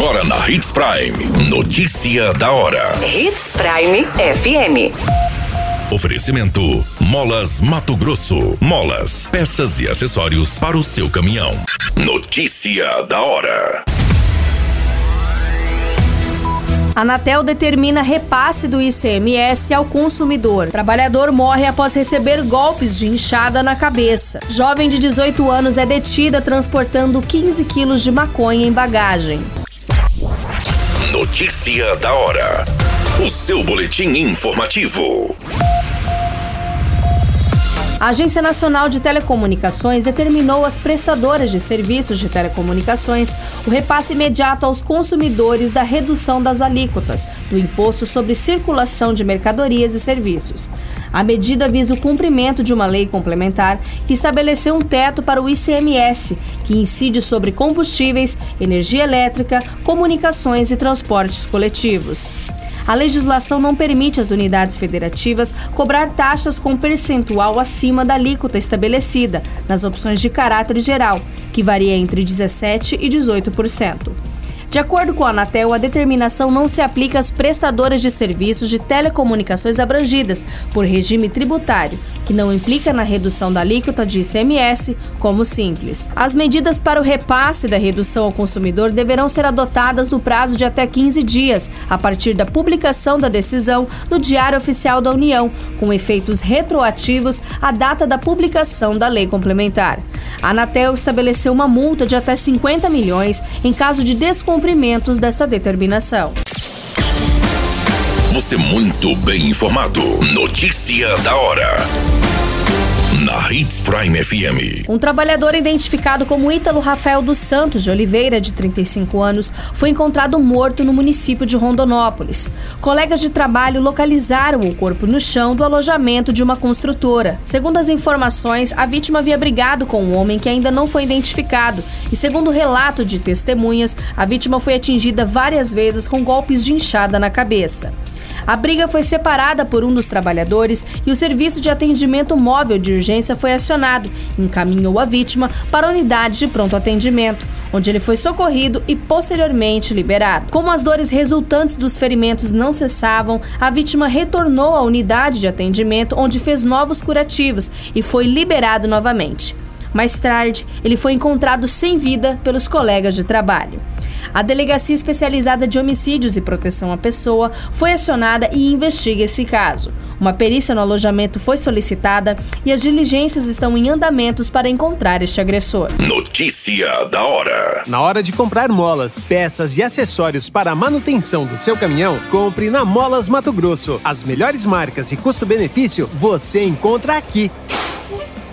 Agora na Hits Prime. Notícia da hora. Hits Prime FM. Oferecimento: Molas Mato Grosso. Molas, peças e acessórios para o seu caminhão. Notícia da hora. Anatel determina repasse do ICMS ao consumidor. Trabalhador morre após receber golpes de inchada na cabeça. Jovem de 18 anos é detida transportando 15 quilos de maconha em bagagem. Notícia da hora. O seu boletim informativo. A Agência Nacional de Telecomunicações determinou às prestadoras de serviços de telecomunicações o repasse imediato aos consumidores da redução das alíquotas do Imposto sobre Circulação de Mercadorias e Serviços. A medida visa o cumprimento de uma lei complementar que estabeleceu um teto para o ICMS, que incide sobre combustíveis, energia elétrica, comunicações e transportes coletivos. A legislação não permite às unidades federativas cobrar taxas com percentual acima da alíquota estabelecida nas opções de caráter geral, que varia entre 17% e 18%. De acordo com a Anatel, a determinação não se aplica às prestadoras de serviços de telecomunicações abrangidas por regime tributário, que não implica na redução da alíquota de ICMS, como simples. As medidas para o repasse da redução ao consumidor deverão ser adotadas no prazo de até 15 dias, a partir da publicação da decisão no Diário Oficial da União, com efeitos retroativos à data da publicação da lei complementar. A Anatel estabeleceu uma multa de até 50 milhões em caso de descumprimentos dessa determinação. Você muito bem informado. Notícia da hora na Hits Prime FM. Um trabalhador identificado como Ítalo Rafael dos Santos de Oliveira, de 35 anos, foi encontrado morto no município de Rondonópolis. Colegas de trabalho localizaram o corpo no chão do alojamento de uma construtora. Segundo as informações, a vítima havia brigado com um homem que ainda não foi identificado. E segundo o relato de testemunhas, a vítima foi atingida várias vezes com golpes de inchada na cabeça. A briga foi separada por um dos trabalhadores e o serviço de atendimento móvel de urgência foi acionado encaminhou a vítima para a unidade de pronto atendimento, onde ele foi socorrido e posteriormente liberado. Como as dores resultantes dos ferimentos não cessavam, a vítima retornou à unidade de atendimento, onde fez novos curativos e foi liberado novamente. Mais tarde, ele foi encontrado sem vida pelos colegas de trabalho. A Delegacia Especializada de Homicídios e Proteção à Pessoa foi acionada e investiga esse caso. Uma perícia no alojamento foi solicitada e as diligências estão em andamentos para encontrar este agressor. Notícia da hora. Na hora de comprar molas, peças e acessórios para a manutenção do seu caminhão, compre na Molas Mato Grosso. As melhores marcas e custo-benefício você encontra aqui.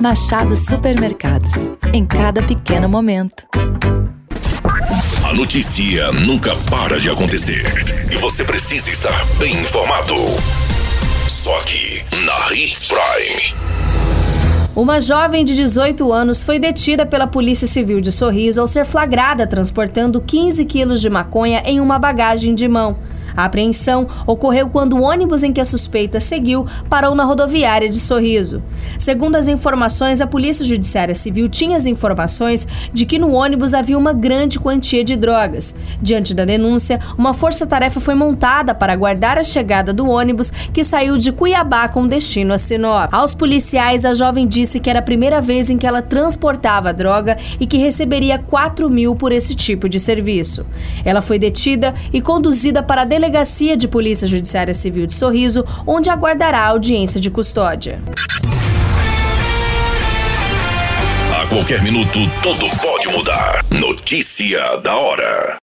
Machado Supermercados. Em cada pequeno momento. A notícia nunca para de acontecer. E você precisa estar bem informado. Só aqui, na Hits Prime. Uma jovem de 18 anos foi detida pela Polícia Civil de Sorriso ao ser flagrada transportando 15 quilos de maconha em uma bagagem de mão. A apreensão ocorreu quando o ônibus em que a suspeita seguiu parou na rodoviária de Sorriso. Segundo as informações, a Polícia Judiciária Civil tinha as informações de que no ônibus havia uma grande quantia de drogas. Diante da denúncia, uma força-tarefa foi montada para aguardar a chegada do ônibus que saiu de Cuiabá com destino a Sinop. Aos policiais, a jovem disse que era a primeira vez em que ela transportava droga e que receberia 4 mil por esse tipo de serviço. Ela foi detida e conduzida para a Delegacia de Polícia Judiciária Civil de Sorriso, onde aguardará a audiência de custódia. A qualquer minuto, tudo pode mudar. Notícia da hora.